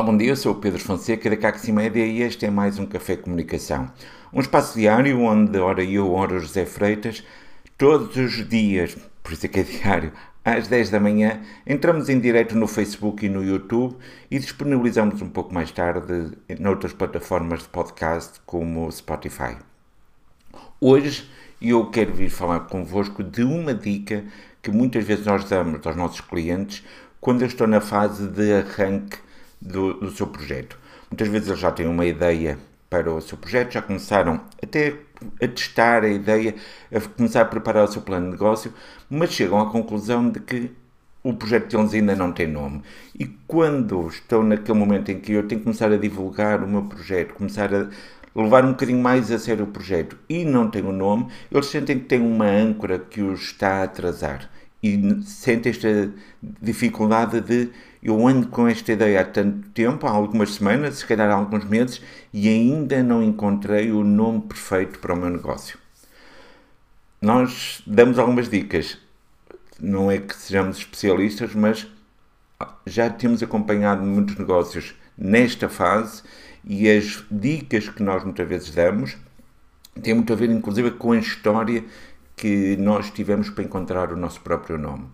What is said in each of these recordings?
Olá, bom dia. Eu sou o Pedro Fonseca da Caxi Média e este é mais um Café Comunicação. Um espaço diário onde, ora eu, ora José Freitas, todos os dias, por isso é que é diário, às 10 da manhã, entramos em direto no Facebook e no YouTube e disponibilizamos um pouco mais tarde noutras plataformas de podcast como o Spotify. Hoje eu quero vir falar convosco de uma dica que muitas vezes nós damos aos nossos clientes quando eu estou na fase de arranque do, do seu projeto. Muitas vezes eles já têm uma ideia para o seu projeto, já começaram até a testar a ideia, a começar a preparar o seu plano de negócio, mas chegam à conclusão de que o projeto deles ainda não tem nome. E quando estão naquele momento em que eu tenho que começar a divulgar o meu projeto, começar a levar um bocadinho mais a sério o projeto e não tem o um nome, eles sentem que têm uma âncora que os está a atrasar e sentem esta dificuldade de eu ando com esta ideia há tanto tempo, há algumas semanas, se calhar há alguns meses, e ainda não encontrei o nome perfeito para o meu negócio. Nós damos algumas dicas. Não é que sejamos especialistas, mas já temos acompanhado muitos negócios nesta fase e as dicas que nós muitas vezes damos têm muito a ver, inclusive, com a história que nós tivemos para encontrar o nosso próprio nome.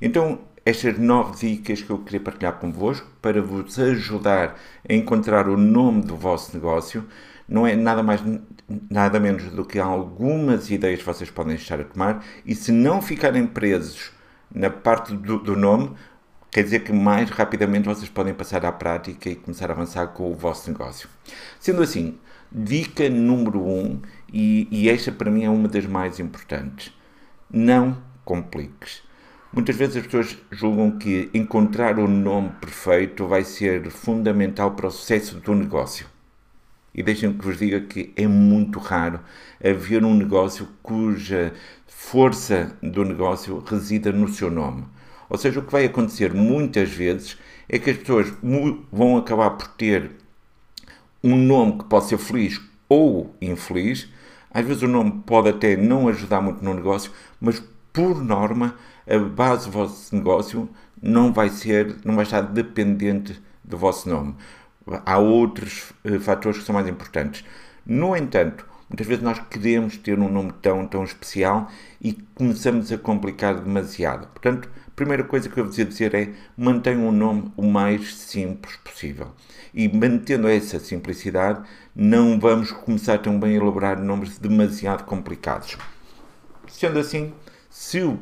Então, estas nove dicas que eu queria partilhar convosco para vos ajudar a encontrar o nome do vosso negócio não é nada mais nada menos do que algumas ideias que vocês podem estar a tomar e se não ficarem presos na parte do, do nome, quer dizer que mais rapidamente vocês podem passar à prática e começar a avançar com o vosso negócio. Sendo assim, dica número um e, e esta para mim é uma das mais importantes. Não compliques. Muitas vezes as pessoas julgam que encontrar o nome perfeito vai ser fundamental para o sucesso do negócio. E deixem que vos diga que é muito raro haver um negócio cuja força do negócio resida no seu nome. Ou seja, o que vai acontecer muitas vezes é que as pessoas vão acabar por ter um nome que pode ser feliz ou infeliz, às vezes o nome pode até não ajudar muito no negócio, mas por norma a base do vosso negócio não vai ser, não vai estar dependente do vosso nome. Há outros uh, fatores que são mais importantes. No entanto, muitas vezes nós queremos ter um nome tão, tão especial e começamos a complicar demasiado. Portanto, primeira coisa que eu vos ia dizer é mantenham um nome o mais simples possível. E mantendo essa simplicidade, não vamos começar também a elaborar nomes demasiado complicados. Sendo assim, se o,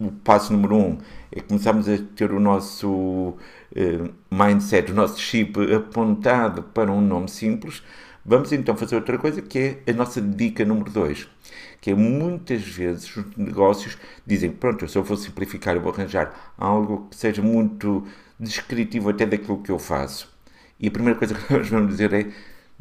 o passo número um é começarmos a ter o nosso eh, mindset, o nosso chip apontado para um nome simples, vamos então fazer outra coisa que é a nossa dica número dois, que é muitas vezes os negócios dizem, pronto, se eu vou simplificar, eu vou arranjar algo que seja muito descritivo até daquilo que eu faço. E a primeira coisa que nós vamos dizer é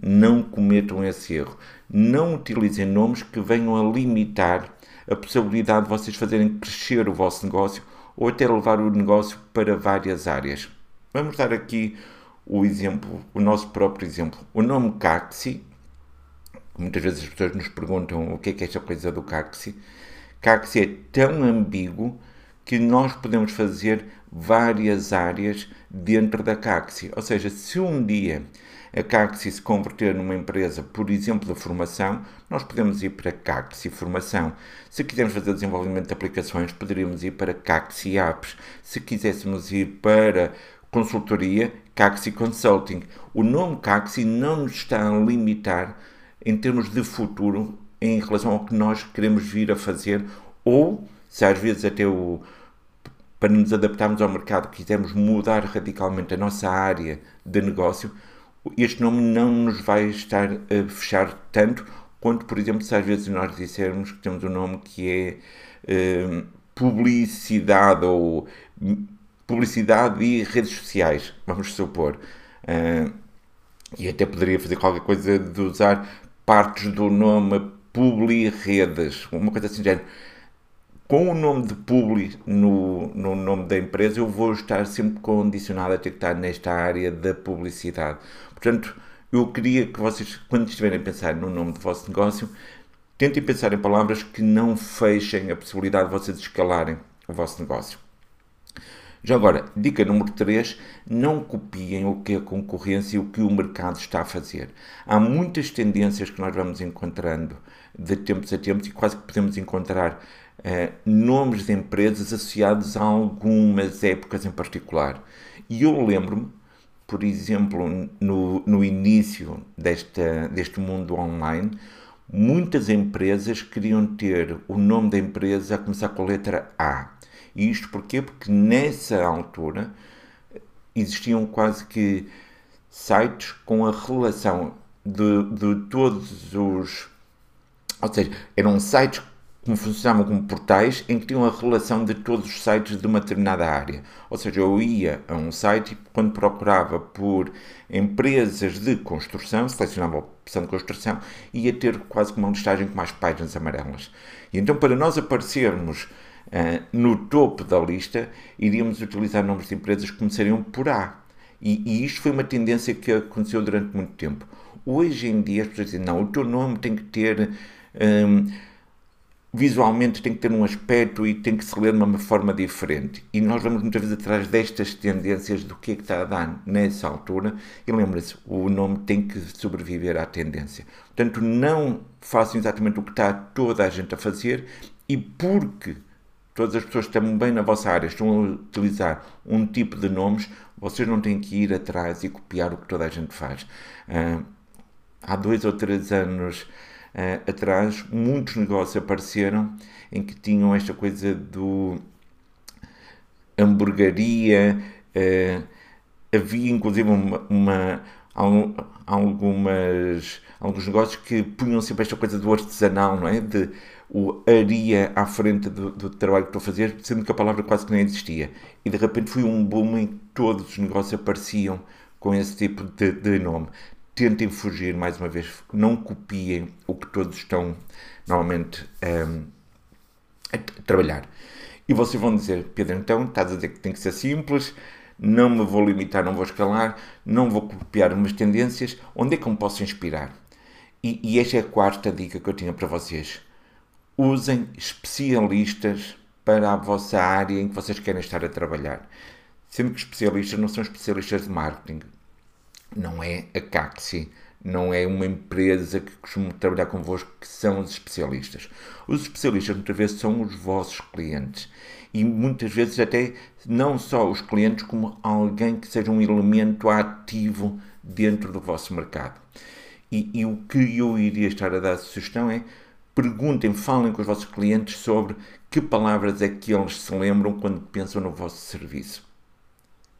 não cometam esse erro. Não utilizem nomes que venham a limitar a possibilidade de vocês fazerem crescer o vosso negócio ou até levar o negócio para várias áreas. Vamos dar aqui o exemplo, o nosso próprio exemplo. O nome Caxi, muitas vezes as pessoas nos perguntam o que é que é esta coisa do Caxi. Caxi é tão ambíguo que nós podemos fazer várias áreas dentro da Caxi. Ou seja, se um dia a Caxi se converter numa empresa, por exemplo, de formação, nós podemos ir para Caxi Formação. Se quisermos fazer desenvolvimento de aplicações, poderíamos ir para Caxi Apps. Se quiséssemos ir para consultoria, Caxi Consulting. O nome Caxi não nos está a limitar em termos de futuro em relação ao que nós queremos vir a fazer ou se às vezes até o para nos adaptarmos ao mercado quisermos mudar radicalmente a nossa área de negócio, este nome não nos vai estar a fechar tanto quanto, por exemplo, se às vezes nós dissermos que temos um nome que é uh, publicidade ou publicidade e redes sociais, vamos supor. Uh, e até poderia fazer qualquer coisa de usar partes do nome Publi Redes, uma coisa assim, género. Com o nome de Publi no, no nome da empresa, eu vou estar sempre condicionado a ter que estar nesta área da publicidade. Portanto, eu queria que vocês, quando estiverem a pensar no nome do vosso negócio, tentem pensar em palavras que não fechem a possibilidade de vocês escalarem o vosso negócio. Já agora, dica número 3, não copiem o que a concorrência e o que o mercado está a fazer. Há muitas tendências que nós vamos encontrando de tempos a tempos e quase que podemos encontrar uh, nomes de empresas associados a algumas épocas em particular. E eu lembro-me, por exemplo, no, no início desta, deste mundo online, muitas empresas queriam ter o nome da empresa a começar com a letra A. E isto porquê? Porque nessa altura existiam quase que sites com a relação de, de todos os. Ou seja, eram sites que funcionavam como portais em que tinham a relação de todos os sites de uma determinada área. Ou seja, eu ia a um site e quando procurava por empresas de construção, selecionava a opção de construção, ia ter quase uma listagem com mais páginas amarelas. E então, para nós aparecermos uh, no topo da lista, iríamos utilizar nomes de empresas que começariam por A. E, e, isto foi uma tendência que aconteceu durante muito tempo. Hoje em dia as pessoas dizem, não, o teu nome tem que ter... Um, visualmente tem que ter um aspecto e tem que se ler de uma forma diferente. E nós vamos muitas vezes atrás destas tendências do que é que está a dar nessa altura. E lembra-se, o nome tem que sobreviver à tendência. Portanto, não façam exatamente o que está toda a gente a fazer e porque todas as pessoas que estão bem na vossa área estão a utilizar um tipo de nomes, vocês não têm que ir atrás e copiar o que toda a gente faz. Uh, há dois ou três anos uh, atrás, muitos negócios apareceram em que tinham esta coisa do hamburgueria, uh, havia inclusive uma, uma algumas, alguns negócios que punham sempre esta coisa do artesanal, não é? De o aria à frente do, do, trabalho que estou a fazer, sendo que a palavra quase que nem existia. E de repente foi um boom em que todos os negócios apareciam com esse tipo de, de nome. Tentem fugir, mais uma vez, não copiem o que todos estão normalmente um, a trabalhar. E vocês vão dizer, Pedro, então estás a dizer que tem que ser simples, não me vou limitar, não vou escalar, não vou copiar umas tendências, onde é que eu me posso inspirar? E, e esta é a quarta dica que eu tinha para vocês usem especialistas para a vossa área em que vocês querem estar a trabalhar. Sendo que especialistas não são especialistas de marketing. Não é a Caxi, não é uma empresa que costuma trabalhar convosco que são os especialistas. Os especialistas muitas vezes são os vossos clientes e muitas vezes até não só os clientes, como alguém que seja um elemento ativo dentro do vosso mercado. E, e o que eu iria estar a dar sugestão é perguntem, falem com os vossos clientes sobre que palavras é que eles se lembram quando pensam no vosso serviço.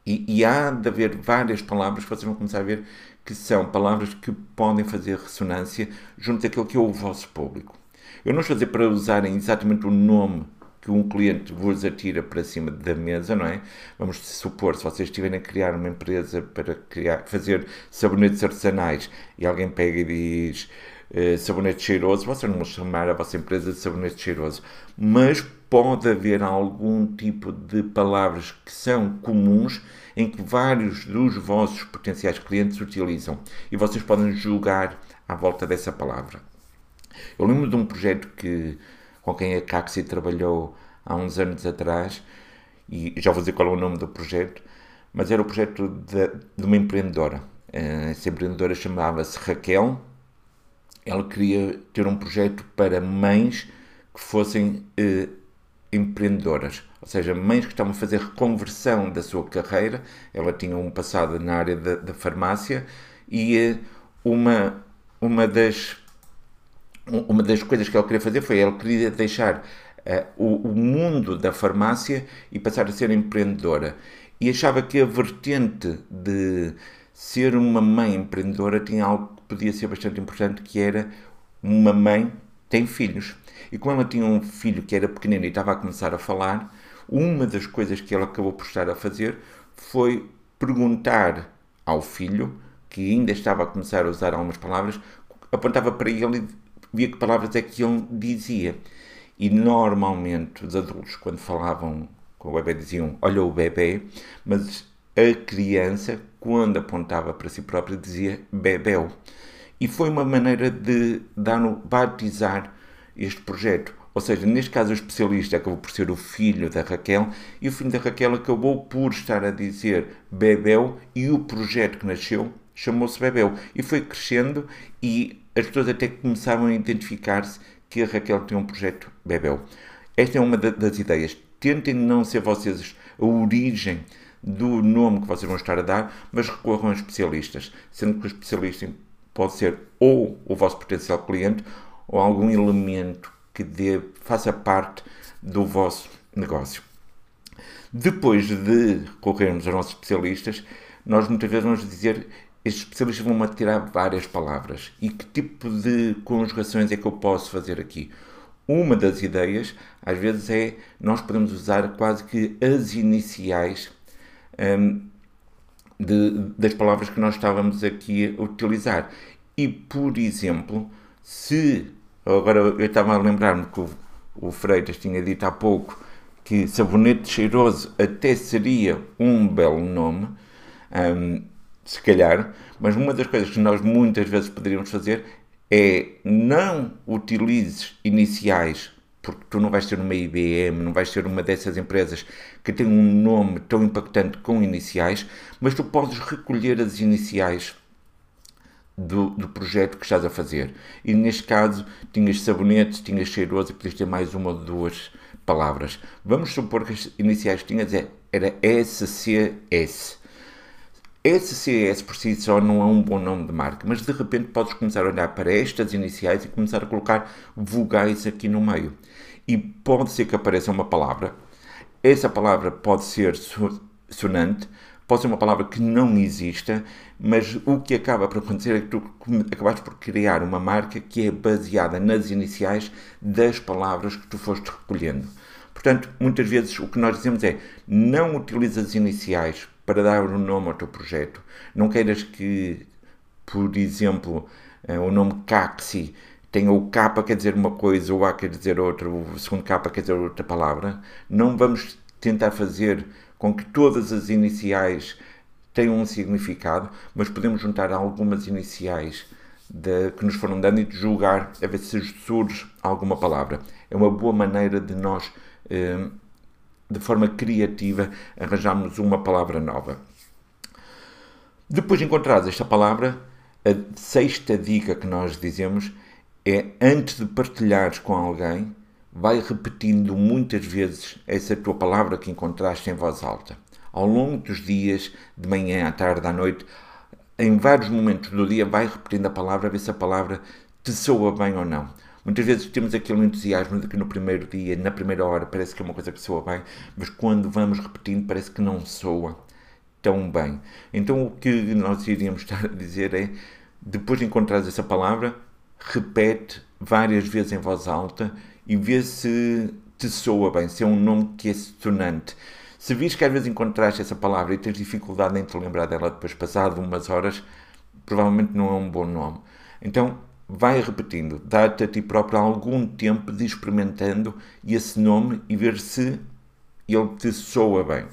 E, e, há de haver várias palavras que vocês vão começar a ver que são palavras que podem fazer ressonância junto daquilo que é o vosso público. Eu não estou a dizer para usarem exatamente o nome que um cliente vos atira para cima da mesa, não é? Vamos supor, se vocês estiverem a criar uma empresa para criar, fazer sabonetes artesanais e alguém pega e diz eh, sabonete cheiroso, vocês não vão chamar a vossa empresa de sabonete cheiroso, mas pode haver algum tipo de palavras que são comuns em que vários dos vossos potenciais clientes utilizam e vocês podem julgar à volta dessa palavra. Eu lembro de um projeto que, com quem a Caxi trabalhou há uns anos atrás, e já vou dizer qual é o nome do projeto, mas era o projeto de, de uma empreendedora. Eh, essa empreendedora chamava-se Raquel ela queria ter um projeto para mães que fossem eh, empreendedoras, ou seja, mães que estavam a fazer reconversão da sua carreira. Ela tinha um passado na área da, da farmácia e eh, uma, uma, das, uma das coisas que ela queria fazer foi ela queria deixar eh, o, o mundo da farmácia e passar a ser empreendedora. E achava que a vertente de ser uma mãe empreendedora tinha algo podia ser bastante importante, que era uma mãe tem filhos. E como ela tinha um filho que era pequenino e estava a começar a falar, uma das coisas que ela acabou por estar a fazer foi perguntar ao filho, que ainda estava a começar a usar algumas palavras, apontava para ele via que palavras é que ele dizia. E normalmente os adultos, quando falavam com o bebê, diziam: Olha o bebê, mas a criança, quando apontava para si própria, dizia bebel. E foi uma maneira de dar batizar este projeto. Ou seja, neste caso o especialista acabou por ser o filho da Raquel e o filho da Raquel acabou por estar a dizer Bebel e o projeto que nasceu chamou-se Bebel. E foi crescendo e as pessoas até começavam a identificar-se que a Raquel tinha um projeto Bebel. Esta é uma das ideias. Tentem não ser vocês a origem do nome que vocês vão estar a dar, mas recorram a especialistas, sendo que o especialista pode ser ou o vosso potencial cliente ou algum elemento que dê, faça parte do vosso negócio. Depois de recorrermos aos nossos especialistas, nós muitas vezes vamos dizer estes especialistas vão-me tirar várias palavras. E que tipo de conjugações é que eu posso fazer aqui? Uma das ideias, às vezes, é nós podemos usar quase que as iniciais um, de, das palavras que nós estávamos aqui a utilizar. E, por exemplo, se. Agora eu estava a lembrar-me que o, o Freitas tinha dito há pouco que sabonete cheiroso até seria um belo nome. Um, se calhar, mas uma das coisas que nós muitas vezes poderíamos fazer é não utilizes iniciais, porque tu não vais ter uma IBM, não vais ter uma dessas empresas que tem um nome tão impactante com iniciais, mas tu podes recolher as iniciais do, do, projeto que estás a fazer. E neste caso, tinhas sabonete, tinhas cheiroso e podias ter mais uma ou duas palavras. Vamos supor que as iniciais que tinhas é, era SCS. SCS por si só não é um bom nome de marca, mas de repente podes começar a olhar para estas iniciais e começar a colocar vogais aqui no meio. E pode ser que apareça uma palavra, essa palavra pode ser sonante, pode ser uma palavra que não exista, mas o que acaba por acontecer é que tu acabaste por criar uma marca que é baseada nas iniciais das palavras que tu foste recolhendo. Portanto, muitas vezes o que nós dizemos é não utiliza as iniciais para dar um nome ao teu projeto. Não queiras que, por exemplo, eh, o nome Caxi tenha o K quer dizer uma coisa, o A quer dizer outra, o segundo K quer dizer outra palavra. Não vamos tentar fazer com que todas as iniciais tenham um significado, mas podemos juntar algumas iniciais de, que nos foram dando e julgar a ver se surge alguma palavra. É uma boa maneira de nós eh, de forma criativa, arranjamos uma palavra nova. Depois de encontrares esta palavra, a sexta dica que nós dizemos é antes de partilhares com alguém, vai repetindo muitas vezes essa tua palavra que encontraste em voz alta. Ao longo dos dias, de manhã, à tarde, à noite, em vários momentos do dia, vai repetindo a palavra, a ver se a palavra te soa bem ou não. Muitas vezes temos aquele entusiasmo de que no primeiro dia, na primeira hora, parece que é uma coisa que soa bem, mas quando vamos repetindo parece que não soa tão bem. Então o que nós iríamos estar a dizer é, depois de encontrares essa palavra, repete várias vezes em voz alta e vê se te soa bem, se é um nome que é sonante. Se vires que às vezes encontraste essa palavra e tens dificuldade em te lembrar dela depois passado umas horas, provavelmente não é um bom nome. Então vai repetindo, dá-te a ti próprio algum tempo de experimentando esse nome e ver se ele te soa bem.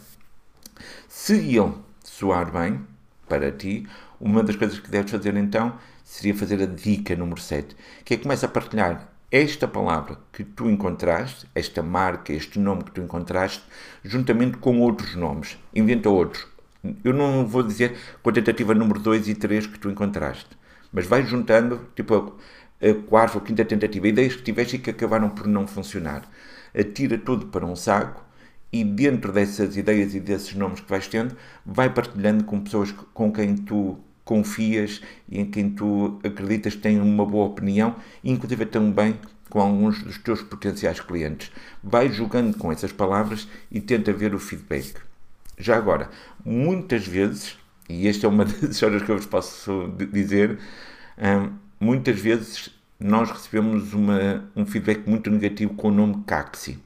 Se ele soar bem para ti, uma das coisas que deves fazer então seria fazer a dica número 7, que é começa a partilhar esta palavra que tu encontraste, esta marca, este nome que tu encontraste, juntamente com outros nomes. Inventa outros. Eu não vou dizer com a tentativa número 2 e 3 que tu encontraste mas vai juntando, tipo, a, quarta ou quinta tentativa, ideias que tiveste e que acabaram por não funcionar. Atira tudo para um saco e dentro dessas ideias e desses nomes que vais tendo, vai partilhando com pessoas com quem tu confias e em quem tu acreditas que têm uma boa opinião, inclusive também com alguns dos teus potenciais clientes. Vai jogando com essas palavras e tenta ver o feedback. Já agora, muitas vezes e esta é uma das histórias que eu vos posso dizer, muitas vezes nós recebemos uma, um feedback muito negativo com o nome Caxi.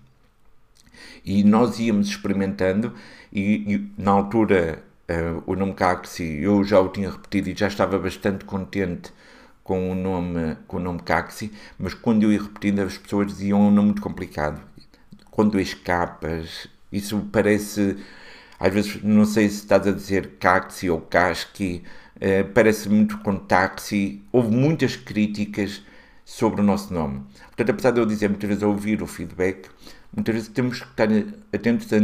E nós íamos experimentando, e, e na altura uh, o nome Caxi eu já o tinha repetido e já estava bastante contente com o nome, com o nome Caxi, mas quando eu ia repetindo as pessoas diziam um nome muito complicado. Quando escapas, isso parece às vezes não sei se estás a dizer Caxi ou Casqui, uh, parece muito com táxi. Houve muitas críticas, sobre o nosso nome. Portanto, apesar de eu dizer muitas vezes ouvir o feedback, muitas vezes temos que estar atentos a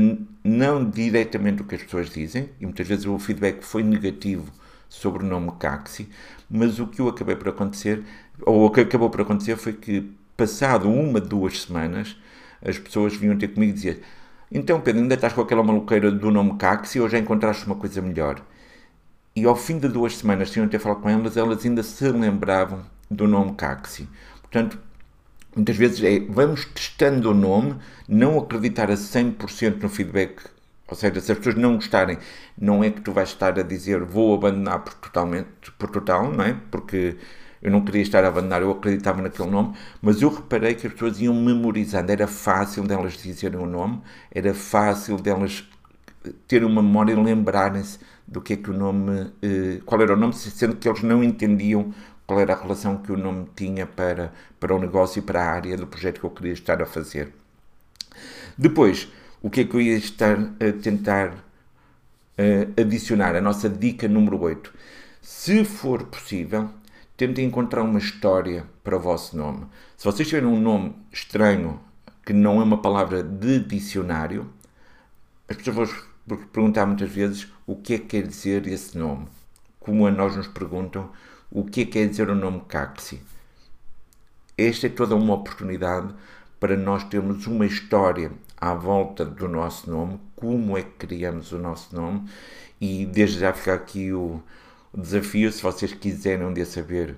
não diretamente o que as pessoas dizem, e muitas vezes o feedback foi negativo sobre o nome Caxi, mas o que eu acabei por acontecer, ou o que acabou por acontecer foi que, passado uma, duas semanas, as pessoas vinham ter comigo e diziam então Pedro, ainda estás com aquela maluqueira do nome Caxi ou já encontraste uma coisa melhor? E ao fim de duas semanas tinham ter falado com elas, elas ainda se lembravam do nome Caxi. Portanto, muitas vezes é, vamos testando o nome, não acreditar a 100% no feedback ou seja, se as pessoas não gostarem, não é que tu vais estar a dizer vou abandonar por, totalmente, por total, não é? Porque eu não queria estar a abandonar, eu acreditava naquele nome, mas eu reparei que as pessoas iam memorizando, era fácil delas dizerem o nome, era fácil delas terem uma memória e lembrarem-se do que é que o nome, eh, qual era o nome, sendo que eles não entendiam qual era a relação que o nome tinha para, para o negócio e para a área do projeto que eu queria estar a fazer. Depois, o que é que eu ia estar a tentar uh, adicionar? A nossa dica número 8. Se for possível, tentem encontrar uma história para o vosso nome. Se vocês tiverem um nome estranho, que não é uma palavra de dicionário, as pessoas vão perguntar muitas vezes o que é que quer dizer esse nome. Como a nós nos perguntam o que é que quer dizer o nome Caxi. Esta é toda uma oportunidade para nós termos uma história à volta do nosso nome, como é que criamos o nosso nome e desde já fica aqui o, desafio, se vocês quiserem um dia saber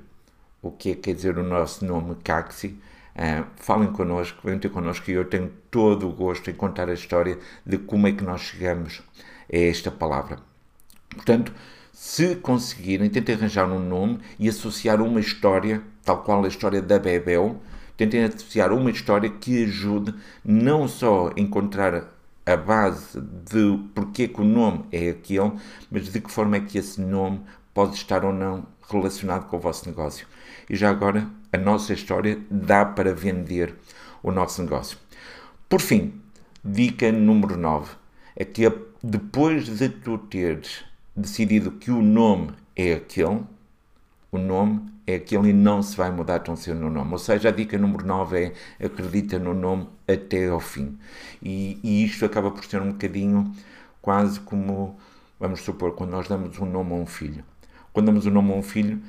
o que é que quer dizer o nosso nome Caxi, uh, falem connosco, venham ter connosco e eu tenho todo o gosto em contar a história de como é que nós chegamos a esta palavra. Portanto, se conseguirem, tentem arranjar um nome e associar uma história, tal qual a história da Bebel, tentem associar uma história que ajude não só a encontrar a base de porque que o nome é aquele, mas de que forma é que esse nome pode estar ou não relacionado com o vosso negócio. E já agora, a nossa história dá para vender o nosso negócio. Por fim, dica número 9 é que depois de tu teres decidido que o nome é aquele, o nome é aquele e não se vai mudar tão cedo no nome. Ou seja, a dica número 9 é acredita no nome até ao fim. E, e isto acaba por ser um bocadinho quase como, vamos supor, quando nós damos um nome a um filho. Quando damos um nome a um filho,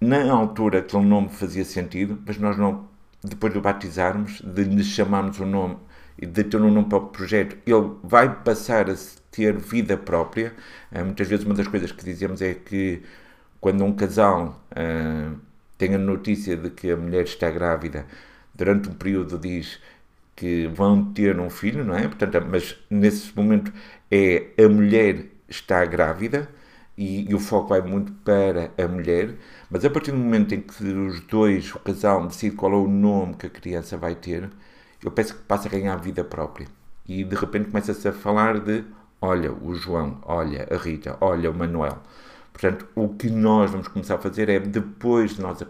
na altura aquele nome fazia sentido, mas nós não, depois de o batizarmos, de lhe chamarmos o nome e de ter um nome para o projeto, ele vai passar a ter vida própria. Eh, muitas vezes uma das coisas que dizemos é que quando um casal uh, tem a notícia de que a mulher está grávida, durante um período diz que vão ter um filho, não é? Portanto, mas nesse momento é a mulher está grávida e, e, o foco vai muito para a mulher, mas a partir do momento em que os dois, o casal, decide qual é o nome que a criança vai ter, eu penso que passa a ganhar vida própria. E de repente começa-se a falar de olha o João, olha a Rita, olha o Manuel. Portanto, o que nós vamos começar a fazer é, depois de nós uh,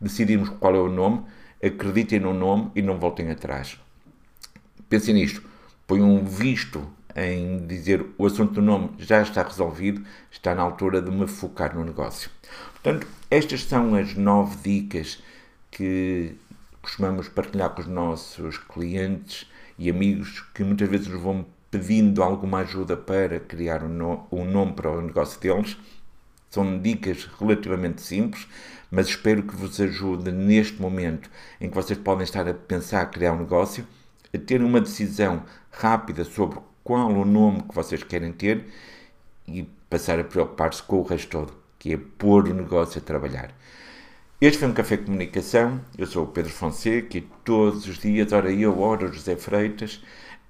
decidirmos qual é o nome, acreditem no nome e não voltem atrás. Pensem nisto. Põem um visto em dizer o assunto do nome já está resolvido, está na altura de me focar no negócio. Portanto, estas são as nove dicas que costumamos partilhar com os nossos clientes e amigos que muitas vezes nos vão pedindo alguma ajuda para criar um, no, um nome para o negócio deles. São dicas relativamente simples, mas espero que vos ajude neste momento em que vocês podem estar a pensar criar um negócio, a ter uma decisão rápida sobre qual o nome que vocês querem ter e passar a preocupar-se com o resto todo, que é pôr o negócio a trabalhar. Este foi um Café Comunicação. Eu sou o Pedro Fonseca e todos os dias, ora eu, ora o José Freitas,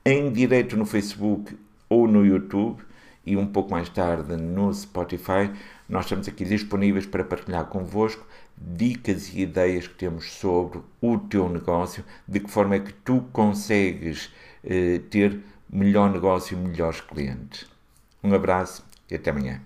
em direto no Facebook ou no YouTube e um pouco mais tarde no Spotify. Nós estamos aqui disponíveis para partilhar convosco dicas e ideias que temos sobre o teu negócio, de que forma é que tu consegues eh, ter melhor negócio e melhores clientes. Um abraço e até amanhã.